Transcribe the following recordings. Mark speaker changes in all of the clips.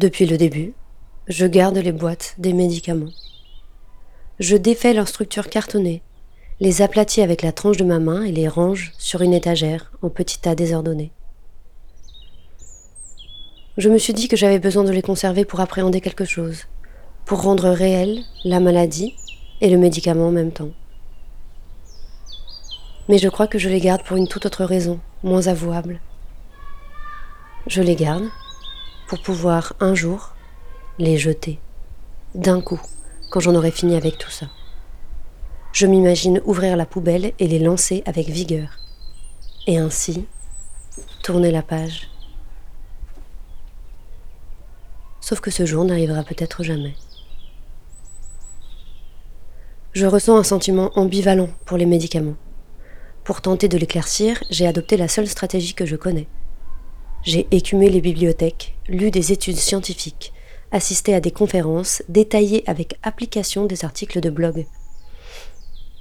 Speaker 1: Depuis le début, je garde les boîtes des médicaments. Je défais leur structure cartonnée, les aplatis avec la tranche de ma main et les range sur une étagère en petits tas désordonnés. Je me suis dit que j'avais besoin de les conserver pour appréhender quelque chose, pour rendre réelle la maladie et le médicament en même temps. Mais je crois que je les garde pour une toute autre raison, moins avouable. Je les garde pour pouvoir un jour les jeter, d'un coup, quand j'en aurai fini avec tout ça. Je m'imagine ouvrir la poubelle et les lancer avec vigueur. Et ainsi, tourner la page. Sauf que ce jour n'arrivera peut-être jamais. Je ressens un sentiment ambivalent pour les médicaments. Pour tenter de l'éclaircir, j'ai adopté la seule stratégie que je connais. J'ai écumé les bibliothèques, lu des études scientifiques, assisté à des conférences, détaillé avec application des articles de blog.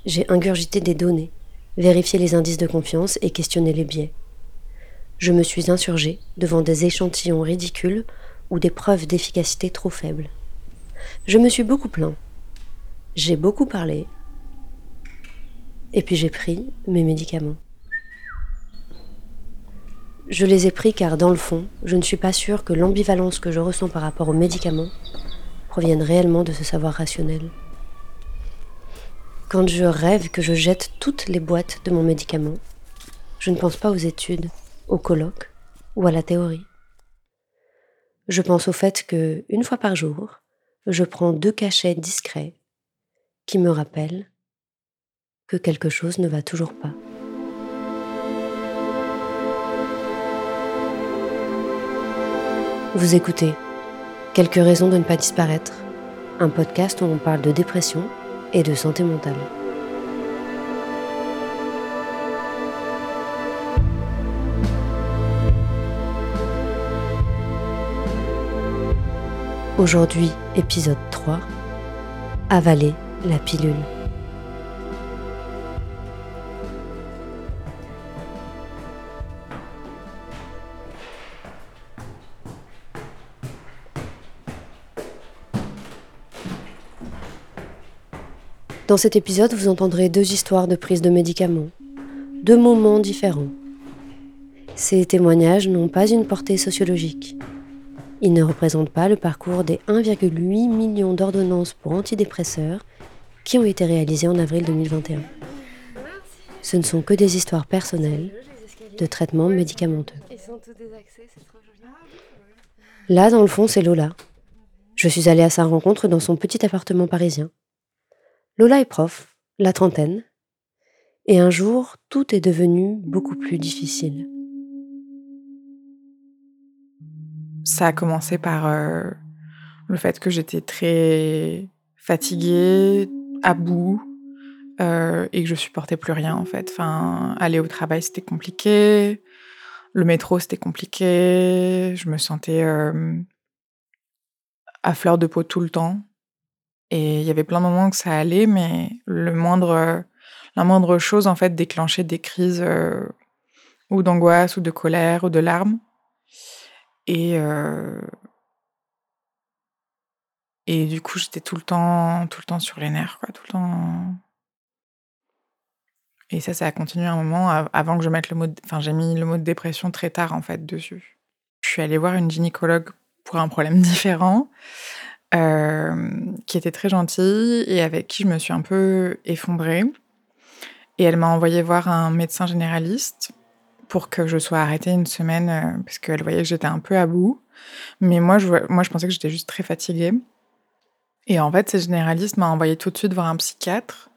Speaker 1: J'ai ingurgité des données, vérifié les indices de confiance et questionné les biais. Je me suis insurgé devant des échantillons ridicules ou des preuves d'efficacité trop faibles. Je me suis beaucoup plaint. J'ai beaucoup parlé. Et puis j'ai pris mes médicaments. Je les ai pris car dans le fond, je ne suis pas sûre que l'ambivalence que je ressens par rapport aux médicaments provienne réellement de ce savoir rationnel. Quand je rêve que je jette toutes les boîtes de mon médicament, je ne pense pas aux études, aux colloques ou à la théorie. Je pense au fait que, une fois par jour, je prends deux cachets discrets qui me rappellent que quelque chose ne va toujours pas. Vous écoutez Quelques raisons de ne pas disparaître, un podcast où on parle de dépression et de santé mentale. Aujourd'hui, épisode 3, Avaler la pilule. Dans cet épisode, vous entendrez deux histoires de prise de médicaments, deux moments différents. Ces témoignages n'ont pas une portée sociologique. Ils ne représentent pas le parcours des 1,8 million d'ordonnances pour antidépresseurs qui ont été réalisées en avril 2021. Ce ne sont que des histoires personnelles de traitements médicamenteux. Là, dans le fond, c'est Lola. Je suis allée à sa rencontre dans son petit appartement parisien. Lola est prof, la trentaine, et un jour, tout est devenu beaucoup plus difficile.
Speaker 2: Ça a commencé par euh, le fait que j'étais très fatiguée, à bout, euh, et que je supportais plus rien en fait. Aller au travail c'était compliqué, le métro c'était compliqué, je me sentais euh, à fleur de peau tout le temps. Et il y avait plein de moments que ça allait, mais le moindre, la moindre chose, en fait, déclenchait des crises euh, ou d'angoisse, ou de colère, ou de larmes. Et, euh, et du coup, j'étais tout le temps, tout le temps sur les nerfs, quoi, tout le temps. Et ça, ça a continué un moment avant que je mette le mot. Enfin, j'ai mis le mot de dépression très tard, en fait, dessus. Je suis allée voir une gynécologue pour un problème différent. Euh, qui était très gentille et avec qui je me suis un peu effondrée. Et elle m'a envoyé voir un médecin généraliste pour que je sois arrêtée une semaine euh, parce qu'elle voyait que j'étais un peu à bout. Mais moi, je, moi, je pensais que j'étais juste très fatiguée. Et en fait, cette généraliste m'a envoyé tout de suite voir un psychiatre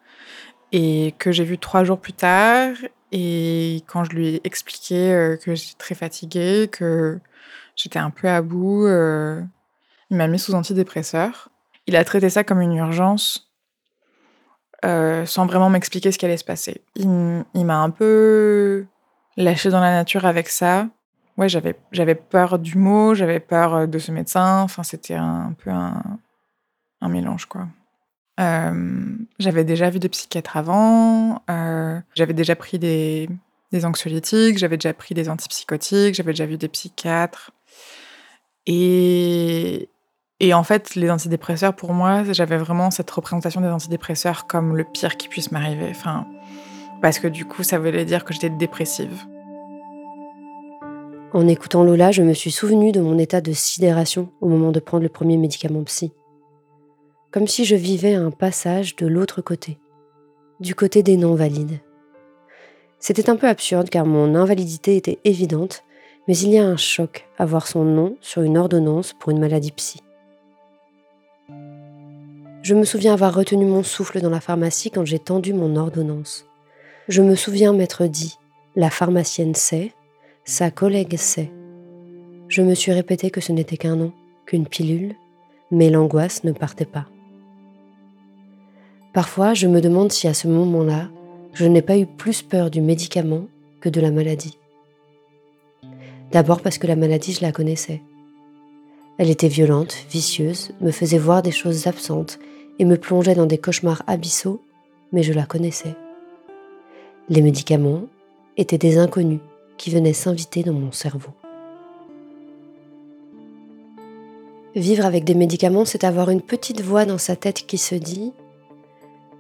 Speaker 2: et que j'ai vu trois jours plus tard. Et quand je lui ai expliqué euh, que j'étais très fatiguée, que j'étais un peu à bout, il m'a mis sous antidépresseur. Il a traité ça comme une urgence euh, sans vraiment m'expliquer ce qui allait se passer. Il, m'a un peu lâché dans la nature avec ça. Ouais, j'avais, j'avais peur du mot, j'avais peur euh, de ce médecin. Enfin, c'était un, peu un, mélange, quoi. Euh, j'avais déjà vu des psychiatres avant, j'avais déjà pris des, des anxiolytiques, j'avais déjà pris des antipsychotiques, j'avais déjà vu des psychiatres. Et, et en fait, les antidépresseurs, pour moi, j'avais vraiment cette représentation des antidépresseurs comme le pire qui puisse m'arriver. Enfin, parce que du coup, ça voulait dire que j'étais dépressive.
Speaker 1: En écoutant Lola, je me suis souvenu de mon état de sidération au moment de prendre le premier médicament psy. Comme si je vivais un passage de l'autre côté, du côté des non-valides. C'était un peu absurde car mon invalidité était évidente, mais il y a un choc à voir son nom sur une ordonnance pour une maladie psy. Je me souviens avoir retenu mon souffle dans la pharmacie quand j'ai tendu mon ordonnance. Je me souviens m'être dit La pharmacienne sait, sa collègue sait. Je me suis répété que ce n'était qu'un nom, qu'une pilule, mais l'angoisse ne partait pas. Parfois, je me demande si à ce moment-là, je n'ai pas eu plus peur du médicament que de la maladie. D'abord parce que la maladie, je la connaissais. Elle était violente, vicieuse, me faisait voir des choses absentes et me plongeait dans des cauchemars abyssaux, mais je la connaissais. Les médicaments étaient des inconnus qui venaient s'inviter dans mon cerveau. Vivre avec des médicaments, c'est avoir une petite voix dans sa tête qui se dit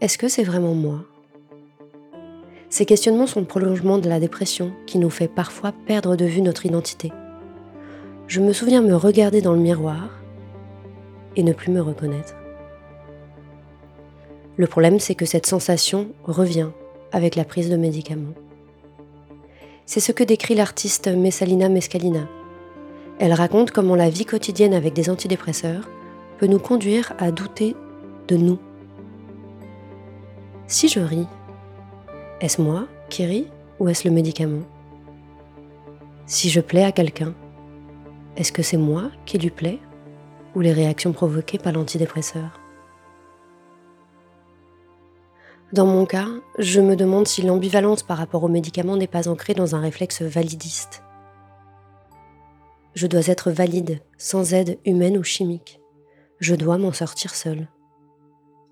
Speaker 1: ⁇ Est-ce que c'est vraiment moi ?⁇ ces questionnements sont le prolongement de la dépression qui nous fait parfois perdre de vue notre identité. Je me souviens me regarder dans le miroir et ne plus me reconnaître. Le problème, c'est que cette sensation revient avec la prise de médicaments. C'est ce que décrit l'artiste Messalina Mescalina. Elle raconte comment la vie quotidienne avec des antidépresseurs peut nous conduire à douter de nous. Si je ris, est-ce moi qui ris ou est-ce le médicament? Si je plais à quelqu'un, est-ce que c'est moi qui lui plais ou les réactions provoquées par l'antidépresseur? Dans mon cas, je me demande si l'ambivalence par rapport au médicament n'est pas ancrée dans un réflexe validiste. Je dois être valide, sans aide humaine ou chimique. Je dois m'en sortir seule.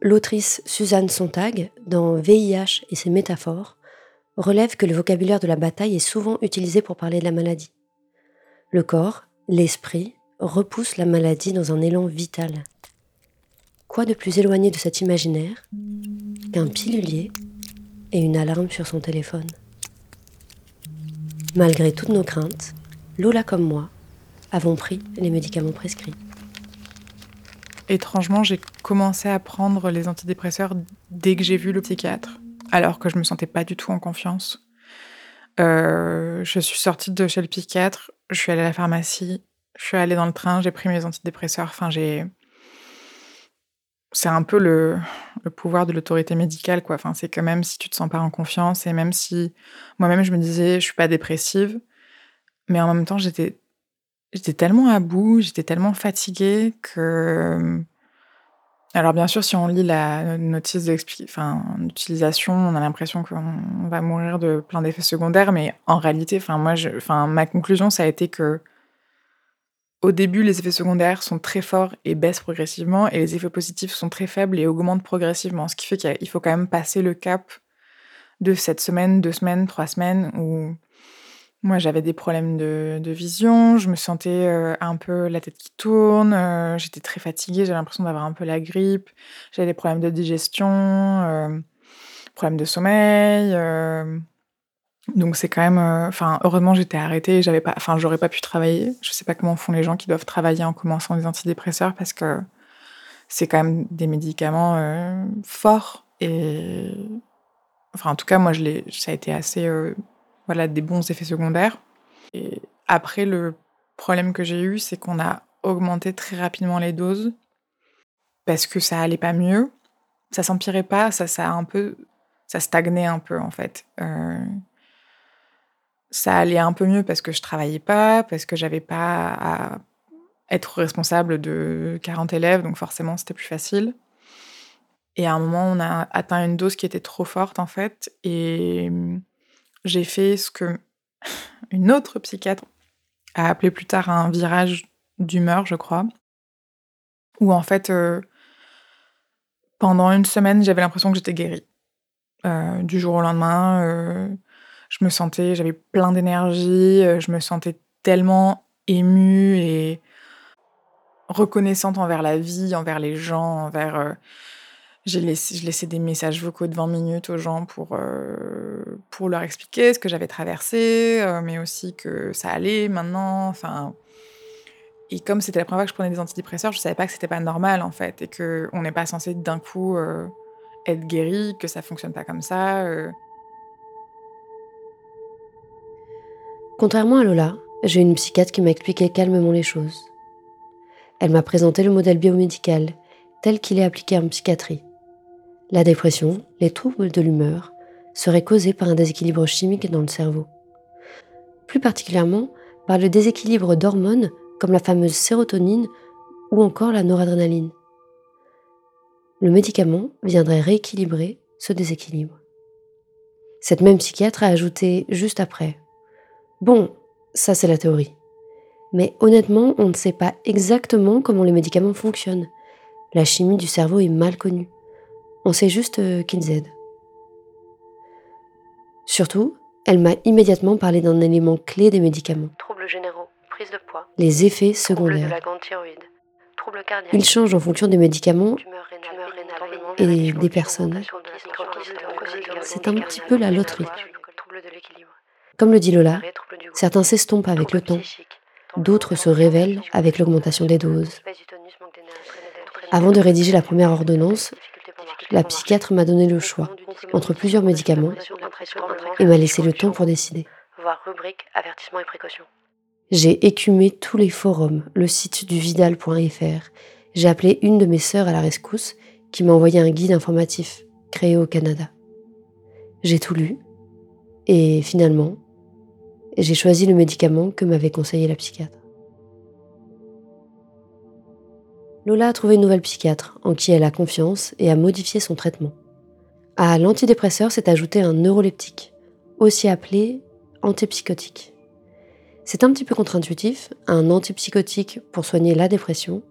Speaker 1: L'autrice Suzanne Sontag, dans VIH et ses métaphores, relève que le vocabulaire de la bataille est souvent utilisé pour parler de la maladie. Le corps, l'esprit, repousse la maladie dans un élan vital. Quoi de plus éloigné de cet imaginaire? Qu'un pilulier et une alarme sur son téléphone Malgré toutes nos craintes, Lola comme moi avons pris les médicaments prescrits
Speaker 2: étrangement, j'ai commencé à prendre les antidépresseurs dès que j'ai vu le psychiatre, alors que je me sentais pas du tout en confiance. Euh, je suis sortie de chez le psychiatre, je suis allée à la pharmacie, je suis allée dans le train, j'ai pris mes antidépresseurs. Enfin, j'ai. C'est un peu le, pouvoir de l'autorité médicale, quoi. Enfin, c'est que même si tu te sens pas en confiance et même si moi-même je me disais je suis pas dépressive, mais en même temps j'étais J'étais tellement à bout, j'étais tellement fatiguée que. Alors, bien sûr, si on lit la notice d'utilisation, on a l'impression qu'on va mourir de plein d'effets secondaires, mais en réalité, enfin, moi, enfin, ma conclusion, ça a été que. Au début, les effets secondaires sont très forts et baissent progressivement, et les effets positifs sont très faibles et augmentent progressivement. Ce qui fait qu'il faut quand même passer le cap de cette semaine, deux semaines, trois semaines, où moi, j'avais des problèmes de, vision, je me sentais euh, un peu la tête qui tourne, euh, j'étais très fatiguée, j'avais l'impression d'avoir un peu la grippe, j'avais des problèmes de digestion, euh, problèmes de sommeil. Donc c'est quand même, enfin heureusement j'étais arrêtée, j'avais pas, enfin j'aurais pas pu travailler. Je sais pas comment font les gens qui doivent travailler en commençant des antidépresseurs parce que c'est quand même des médicaments forts et, enfin en tout cas moi ça a été assez voilà, des bons effets secondaires. Et après, le problème que j'ai eu, c'est qu'on a augmenté très rapidement les doses parce que ça allait pas mieux. Ça s'empirait pas, ça, ça a un peu, ça stagnait un peu en fait. Ça allait un peu mieux parce que je travaillais pas, parce que j'avais pas à être responsable de 40 élèves, donc forcément c'était plus facile. Et à un moment, on a atteint une dose qui était trop forte en fait, et j'ai fait ce que une autre psychiatre a appelé plus tard un virage d'humeur, je crois, où en fait, euh, pendant une semaine, j'avais l'impression que j'étais guérie. Euh, du jour au lendemain, euh, je me sentais, j'avais plein d'énergie, je me sentais tellement émue et reconnaissante envers la vie, envers les gens, envers. Euh, j'ai laissé, je laissais des messages vocaux de 20 minutes aux gens pour, euh, pour leur expliquer ce que j'avais traversé, euh, mais aussi que ça allait maintenant. Enfin, et comme c'était la première fois que je prenais des antidépresseurs, je savais pas que c'était pas normal en fait, et que on n'est pas censé d'un coup être guéri, que ça fonctionne pas comme ça.
Speaker 1: Contrairement à Lola, j'ai une psychiatre qui m'a expliqué calmement les choses. Elle m'a présenté le modèle biomédical tel qu'il est appliqué en psychiatrie. La dépression, les troubles de l'humeur, seraient causés par un déséquilibre chimique dans le cerveau. Plus particulièrement par le déséquilibre d'hormones comme la fameuse sérotonine ou encore la noradrénaline. Le médicament viendrait rééquilibrer ce déséquilibre. Cette même psychiatre a ajouté juste après Bon, ça c'est la théorie. Mais honnêtement, on ne sait pas exactement comment les médicaments fonctionnent. La chimie du cerveau est mal connue. On sait juste euh, qu'ils aident. Surtout, elle m'a immédiatement parlé d'un élément clé des médicaments.
Speaker 3: Troubles généraux, prise de poids.
Speaker 1: Les effets secondaires.
Speaker 3: de la grande thyroïde, troubles cardiaques.
Speaker 1: Ils changent en fonction des médicaments et des personnes. C'est un petit peu la loterie. Comme le dit Lola, certains s'estompent avec le temps, D'autres se révèlent avec l'augmentation des doses. Avant de rédiger la première ordonnance, la psychiatre m'a donné le choix entre plusieurs médicaments et m'a laissé le temps pour décider. J'ai écumé tous les forums, le site du vidal.fr. J'ai appelé une de mes sœurs à la rescousse qui m'a envoyé un guide informatif créé au Canada. J'ai tout lu et finalement, j'ai choisi le médicament que m'avait conseillé la psychiatre. Lola a trouvé une nouvelle psychiatre en qui elle a confiance et a modifié son traitement. À l'antidépresseur s'est ajouté un neuroleptique, aussi appelé antipsychotique. C'est un petit peu contre-intuitif, un antipsychotique pour soigner la dépression,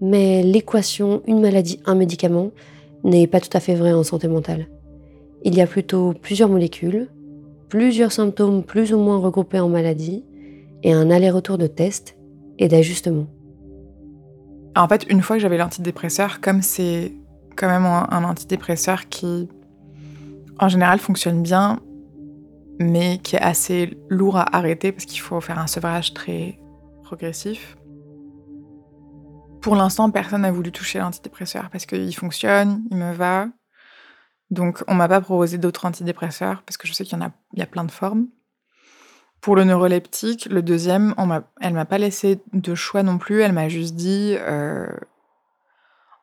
Speaker 1: mais l'équation une maladie, un médicament n'est pas tout à fait vraie en santé mentale. Il y a plutôt plusieurs molécules, plusieurs symptômes plus ou moins regroupés en maladies et un aller-retour de tests et d'ajustements.
Speaker 2: En fait, une fois que j'avais l'antidépresseur, comme c'est quand même un, antidépresseur qui, en général, fonctionne bien, mais qui est assez lourd à arrêter parce qu'il faut faire un sevrage très progressif. Pour l'instant, personne n'a voulu toucher l'antidépresseur parce qu'il fonctionne, il me va. Donc, on m'a pas proposé d'autres antidépresseurs parce que je sais qu'il y en a, il y a plein de formes. Pour le neuroleptique, le deuxième, on elle m'a pas laissé de choix non plus. Elle m'a juste dit, euh,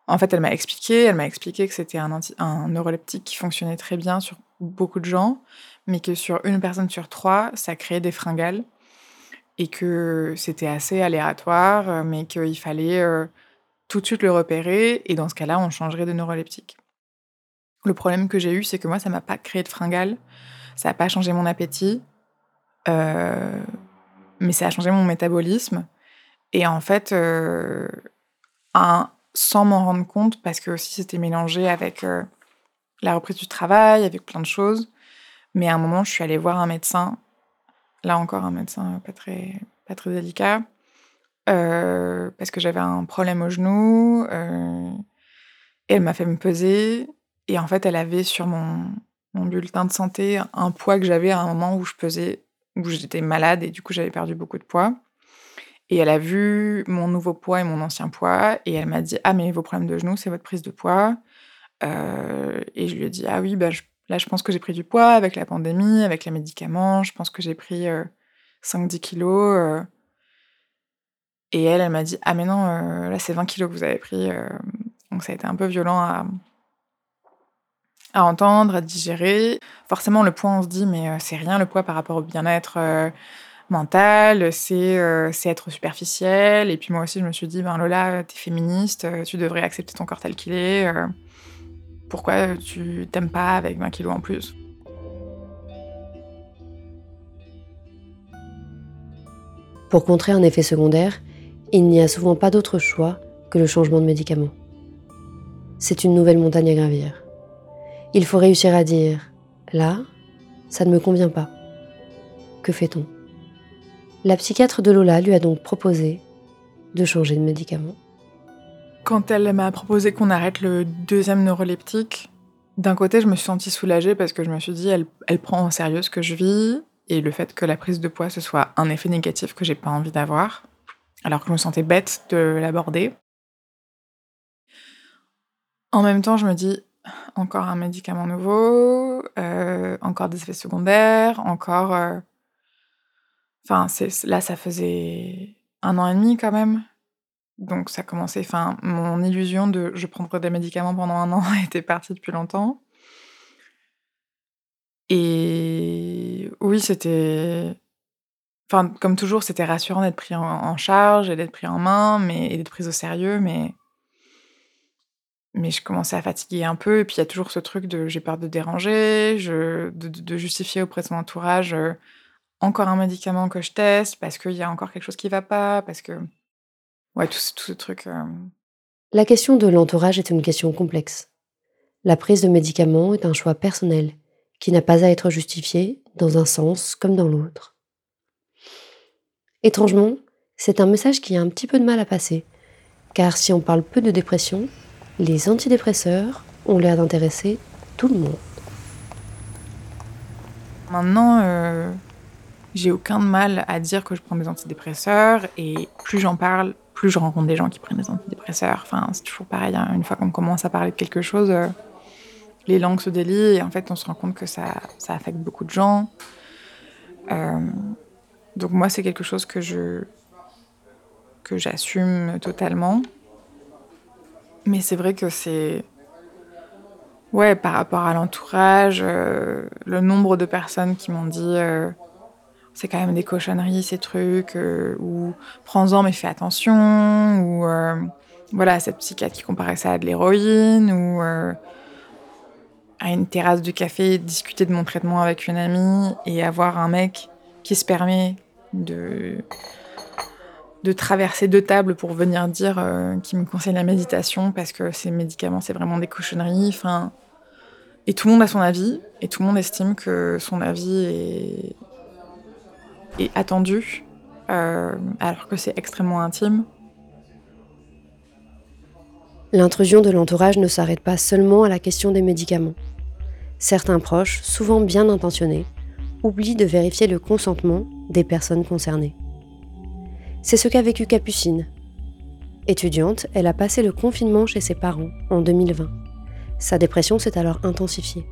Speaker 2: en fait, elle m'a expliqué, elle m'a expliqué que c'était un, neuroleptique qui fonctionnait très bien sur beaucoup de gens, mais que sur une personne sur trois, ça créait des fringales et que c'était assez aléatoire, mais qu'il fallait euh, tout de suite le repérer et dans ce cas-là, on changerait de neuroleptique. Le problème que j'ai eu, c'est que moi, ça m'a pas créé de fringales, ça n'a pas changé mon appétit, euh, mais ça a changé mon métabolisme. Et en fait, euh, sans m'en rendre compte, parce que aussi c'était mélangé avec euh, la reprise du travail, avec plein de choses. Mais à un moment, je suis allée voir un médecin, là encore un médecin pas très, pas très délicat, parce que j'avais un problème au genou. et elle m'a fait me peser. Et en fait, elle avait sur mon, bulletin de santé un poids que j'avais à un moment où je pesais, où j'étais malade et du coup j'avais perdu beaucoup de poids. Et elle a vu mon nouveau poids et mon ancien poids et elle m'a dit ah mais vos problèmes de genoux c'est votre prise de poids. Euh, et je lui ai dit ah oui bah là je pense que j'ai pris du poids avec la pandémie, avec les médicaments, je pense que j'ai pris 5-10 euh, kilos. Euh. Et elle, elle m'a dit ah mais non là c'est 20 kilos que vous avez pris. donc ça a été un peu violent à, à entendre, à digérer. Forcément, le poids, on se dit, mais euh, c'est rien le poids par rapport au bien-être euh, mental, euh, c'est être superficiel. Et puis moi aussi, je me suis dit, ben Lola, t'es féministe, tu devrais accepter ton corps tel qu'il est. pourquoi tu t'aimes pas avec 20 kilos en plus?
Speaker 1: Pour contrer un effet secondaire, il n'y a souvent pas d'autre choix que le changement de médicament. C'est une nouvelle montagne à gravir. Il faut réussir à dire ⁇ Là, ça ne me convient pas. Que fait-on ?⁇ La psychiatre de Lola lui a donc proposé de changer de médicament.
Speaker 2: Quand elle m'a proposé qu'on arrête le deuxième neuroleptique, d'un côté, je me suis sentie soulagée parce que je me suis dit, elle, prend en sérieux ce que je vis et le fait que la prise de poids, ce soit un effet négatif que j'ai pas envie d'avoir, alors que je me sentais bête de l'aborder. En même temps, je me dis, encore un médicament nouveau, euh, encore des effets secondaires, encore... Euh, enfin, là, ça faisait un an et demi quand même. Donc ça commençait, enfin, mon illusion de je prendrai des médicaments pendant un an était partie depuis longtemps. Et oui, c'était. Enfin, comme toujours, c'était rassurant d'être pris en, charge et d'être pris en main, mais et d'être pris au sérieux, mais mais je commençais à fatiguer un peu. Et puis il y a toujours ce truc de j'ai peur de déranger, je, de, justifier auprès de son entourage euh, encore un médicament que je teste parce qu'il y a encore quelque chose qui va pas, parce que ouais tout, tout ce truc. Euh.
Speaker 1: La question de l'entourage est une question complexe. La prise de médicaments est un choix personnel qui n'a pas à être justifié dans un sens comme dans l'autre. Étrangement, c'est un message qui a un petit peu de mal à passer, car si on parle peu de dépression, les antidépresseurs ont l'air d'intéresser tout le monde.
Speaker 2: Maintenant, euh, j'ai aucun mal à dire que je prends des antidépresseurs et plus j'en parle, plus je rencontre des gens qui prennent des antidépresseurs. Enfin, c'est toujours pareil, hein. une fois qu'on commence à parler de quelque chose, euh, les langues se délient et en fait on se rend compte que ça, ça affecte beaucoup de gens. Euh, donc moi c'est quelque chose que je que j'assume totalement. Mais c'est vrai que c'est ouais par rapport à l'entourage, euh, le nombre de personnes qui m'ont dit euh, c'est quand même des cochonneries ces trucs ou prends-en mais fais attention ou voilà cette psychiatre qui comparait ça à de l'héroïne ou à une terrasse de café, discuter de mon traitement avec une amie et avoir un mec qui se permet de, de traverser deux tables pour venir dire euh, qu'il me conseille la méditation parce que ces médicaments, c'est vraiment des cochonneries. Enfin, et tout le monde a son avis et tout le monde estime que son avis est, attendu euh, alors que c'est extrêmement intime.
Speaker 1: L'intrusion de l'entourage ne s'arrête pas seulement à la question des médicaments. Certains proches, souvent bien intentionnés, oublient de vérifier le consentement des personnes concernées. C'est ce qu'a vécu Capucine. Étudiante, elle a passé le confinement chez ses parents en 2020. Sa dépression s'est alors intensifiée.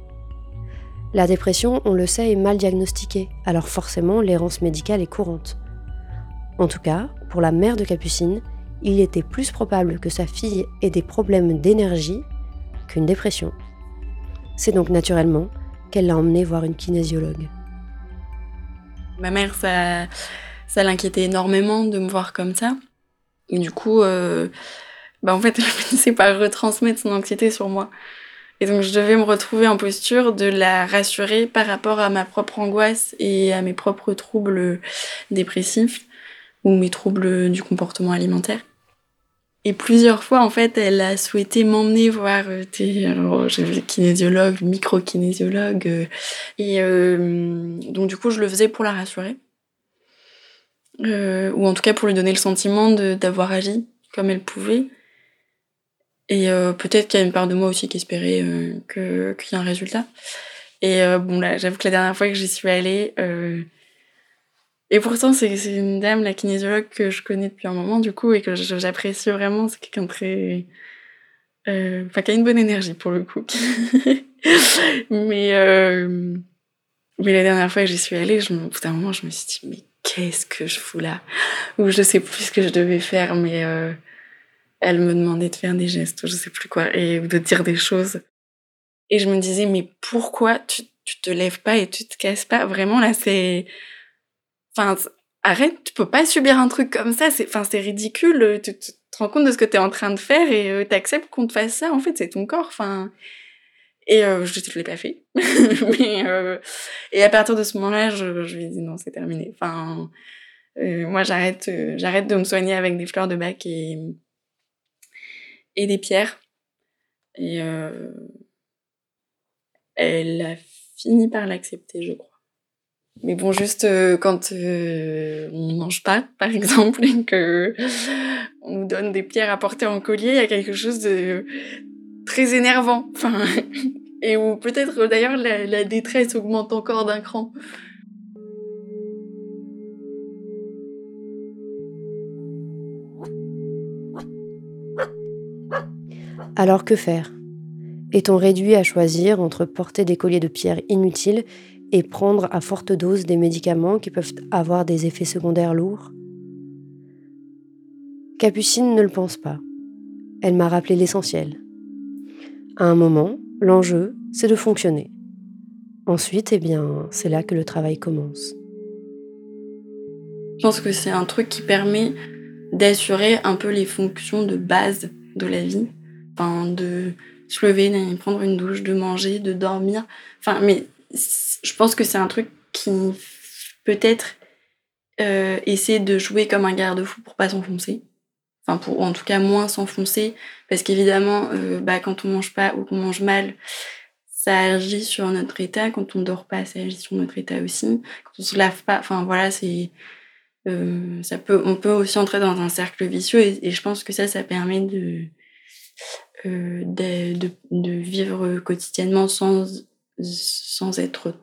Speaker 1: La dépression, on le sait, est mal diagnostiquée, alors forcément l'errance médicale est courante. En tout cas, pour la mère de Capucine, il était plus probable que sa fille ait des problèmes d'énergie qu'une dépression. C'est donc naturellement qu'elle l'a emmenée voir une kinésiologue.
Speaker 4: Ma mère, ça, ça l'inquiétait énormément de me voir comme ça. Et du coup, euh, bah en fait, elle finissait par retransmettre son anxiété sur moi. Et donc, je devais me retrouver en posture de la rassurer par rapport à ma propre angoisse et à mes propres troubles dépressifs ou mes troubles du comportement alimentaire. Et plusieurs fois, en fait, elle a souhaité m'emmener voir euh, des, alors j'avais kinésiologue, micro-kinésiologue, euh, et euh, donc du coup, je le faisais pour la rassurer, euh, ou en tout cas pour lui donner le sentiment d'avoir agi comme elle pouvait. Et euh, peut-être qu'il y a une part de moi aussi qui espérait euh, qu'il y ait un résultat. Et bon là, j'avoue que la dernière fois que j'y suis allée, et pourtant, c'est une dame, la kinésiologue, que je connais depuis un moment, du coup, et que j'apprécie vraiment. C'est quelqu'un très. Euh, enfin, qui a une bonne énergie, pour le coup. mais, euh, mais la dernière fois que j'y suis allée, je, au bout d'un moment, je me suis dit, mais qu'est-ce que je fous là? Ou je sais plus ce que je devais faire, mais euh, elle me demandait de faire des gestes, ou je sais plus quoi, et de dire des choses. Et je me disais, mais pourquoi tu, tu te lèves pas et tu te casses pas? Vraiment, là, c'est Enfin, arrête, tu peux pas subir un truc comme ça. C'est, enfin, c'est ridicule. Tu, te rends compte de ce que tu es en train de faire et euh, tu acceptes qu'on te fasse ça. En fait, c'est ton corps. Enfin, et euh, je ne l'ai pas fait. Mais, euh, et à partir de ce moment-là, je, je lui ai dit non, c'est terminé. Enfin, euh, moi, j'arrête, j'arrête de me soigner avec des fleurs de bac et, et des pierres. Et elle a fini par l'accepter, je crois. Mais bon, juste euh, quand euh, on mange pas, par exemple, et que on nous donne des pierres à porter en collier, il y a quelque chose de très énervant. Enfin, et peut-être d'ailleurs la, la détresse augmente encore d'un cran.
Speaker 1: Alors que faire? Est-on réduit à choisir entre porter des colliers de pierre inutiles et prendre à forte dose des médicaments qui peuvent avoir des effets secondaires lourds? Capucine ne le pense pas. Elle m'a rappelé l'essentiel. À un moment, l'enjeu, c'est de fonctionner. Ensuite, eh bien, c'est là que le travail commence.
Speaker 4: Je pense que c'est un truc qui permet d'assurer un peu les fonctions de base de la vie Enfin, de se lever, d'aller prendre une douche, de manger, de dormir. Enfin, mais je pense que c'est un truc qui peut-être euh, essaie de jouer comme un garde-fou pour pas s'enfoncer. Enfin, pour en tout cas moins s'enfoncer. Parce qu'évidemment, euh, bah, quand on mange pas ou qu'on mange mal, ça agit sur notre état. Quand on dort pas, ça agit sur notre état aussi. Quand on se lave pas, enfin voilà, c'est. Euh, ça peut, on peut aussi entrer dans un cercle vicieux et je pense que ça, ça permet de, euh, de, de, vivre quotidiennement sans, sans être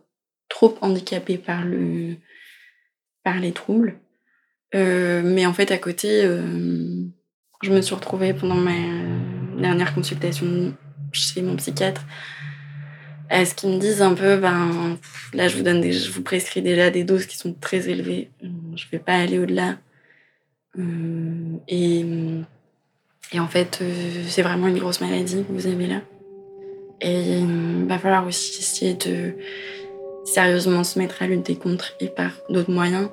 Speaker 4: trop handicapé par, le, par les troubles. Euh, mais en fait, à côté, euh, je me suis retrouvée pendant ma dernière consultation chez mon psychiatre à ce qu'ils me disent un peu, ben là, je vous donne des, je vous prescris déjà des doses qui sont très élevées. Je vais pas aller au-delà. et et en fait, euh, c'est vraiment une grosse maladie que vous avez là. Et il va falloir aussi essayer de sérieusement se mettre à lutter contre et par d'autres moyens.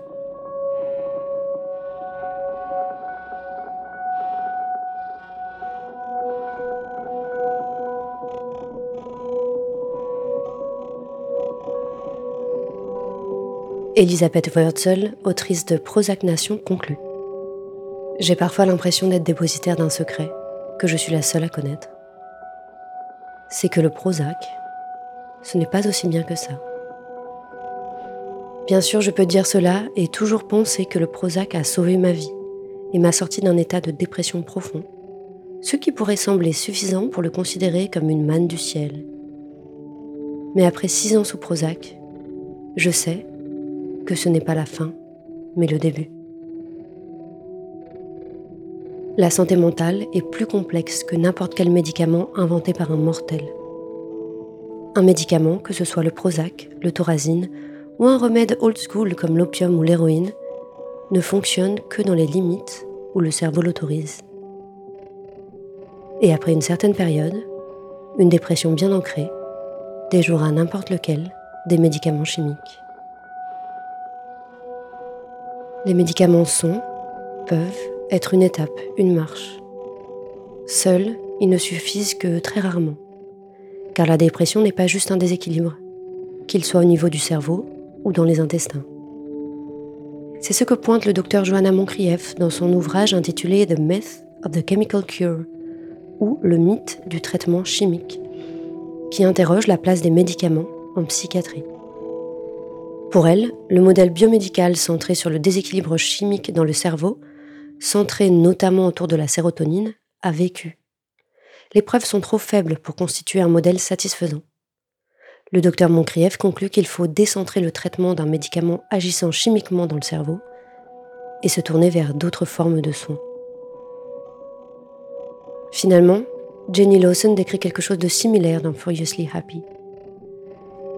Speaker 1: Elisabeth Wurzel, autrice de Prozac Nation, conclut. J'ai parfois l'impression d'être dépositaire d'un secret que je suis la seule à connaître. C'est que le Prozac, ce n'est pas aussi bien que ça. Bien sûr, je peux dire cela et toujours penser que le Prozac a sauvé ma vie et m'a sorti d'un état de dépression profond, ce qui pourrait sembler suffisant pour le considérer comme une manne du ciel. Mais après six ans sous Prozac, je sais que ce n'est pas la fin, mais le début. La santé mentale est plus complexe que n'importe quel médicament inventé par un mortel. Un médicament, que ce soit le Prozac, le Thorazine ou un remède old school comme l'opium ou l'héroïne, ne fonctionne que dans les limites où le cerveau l'autorise. Et après une certaine période, une dépression bien ancrée, à n'importe lequel, des médicaments chimiques. Les médicaments sont, peuvent être une étape, une marche. Seuls, ils ne suffisent que très rarement. Car la dépression n'est pas juste un déséquilibre, qu'il soit au niveau du cerveau ou dans les intestins. C'est ce que pointe le docteur Johanna Moncrieff dans son ouvrage intitulé The Myth of the Chemical Cure, ou le mythe du traitement chimique, qui interroge la place des médicaments en psychiatrie. Pour elle, le modèle biomédical centré sur le déséquilibre chimique dans le cerveau centré notamment autour de la sérotonine, a vécu. Les preuves sont trop faibles pour constituer un modèle satisfaisant. Le docteur Moncrieff conclut qu'il faut décentrer le traitement d'un médicament agissant chimiquement dans le cerveau et se tourner vers d'autres formes de soins. Finalement, Jenny Lawson décrit quelque chose de similaire dans Furiously Happy.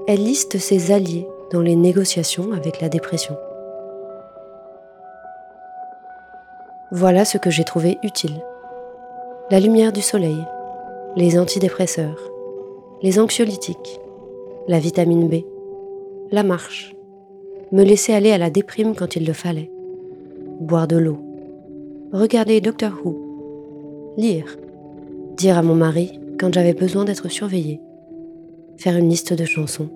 Speaker 1: Elle liste ses alliés dans les négociations avec la dépression. Voilà ce que j'ai trouvé utile. La lumière du soleil, les antidépresseurs, les anxiolytiques, la vitamine B, la marche, me laisser aller à la déprime quand il le fallait, boire de l'eau, regarder Doctor Who, lire, dire à mon mari quand j'avais besoin d'être surveillée, faire une liste de chansons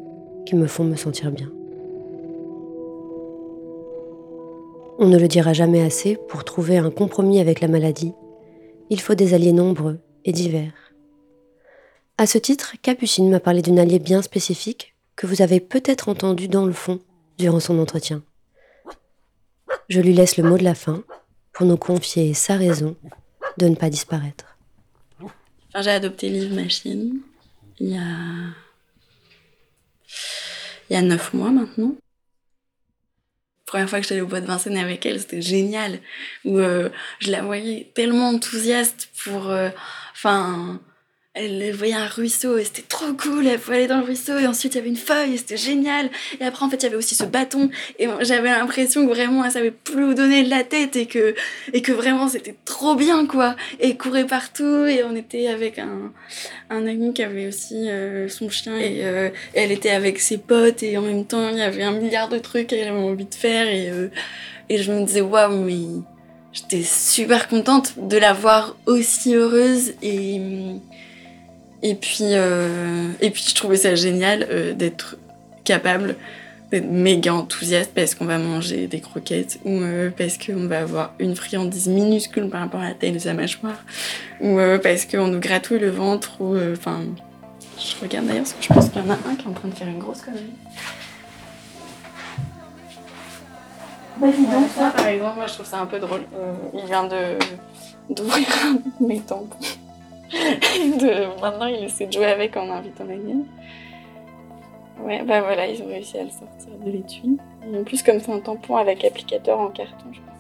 Speaker 1: qui me font me sentir bien. On ne le dira jamais assez, pour trouver un compromis avec la maladie, il faut des alliés nombreux et divers. À ce titre, Capucine m'a parlé d'une alliée bien spécifique que vous avez peut-être entendu dans le fond durant son entretien. Je lui laisse le mot de la fin pour nous confier sa raison de ne pas disparaître.
Speaker 4: J'ai adopté Liv Machine il y a il y a neuf mois maintenant. Première fois que j'allais au bois de Vincennes avec elle, c'était génial. Où euh, je la voyais tellement enthousiaste pour, euh, enfin, elle voyait un ruisseau et c'était trop cool, elle pouvait aller dans le ruisseau et ensuite il y avait une feuille et c'était génial. Et après en fait il y avait aussi ce bâton et j'avais l'impression que vraiment elle savait plus où donner de la tête et que, et que vraiment c'était trop bien quoi. Et courait partout et on était avec un, un ami qui avait aussi euh, son chien et, euh, elle était avec ses potes et en même temps il y avait un milliard de trucs qu'elle avait envie de faire et, euh, et je me disais waouh mais j'étais super contente de la voir aussi heureuse et et puis, euh, et puis je trouvais ça génial euh, d'être capable d'être méga enthousiaste parce qu'on va manger des croquettes ou euh, parce qu'on va avoir une friandise minuscule par rapport à la taille de sa mâchoire ou parce qu'on nous gratouille le ventre ou enfin je regarde d'ailleurs parce que je pense qu'il y en a un qui est en train de faire une grosse connerie. Bah dis donc, ça par exemple, moi je trouve ça un peu drôle. il vient de d'ouvrir mes tampons. Maintenant, il essaie de jouer avec en invitant la mienne. Ouais, bah voilà, ils ont réussi à le sortir de l'étui. En plus, comme c'est un tampon avec applicateur en carton, je pense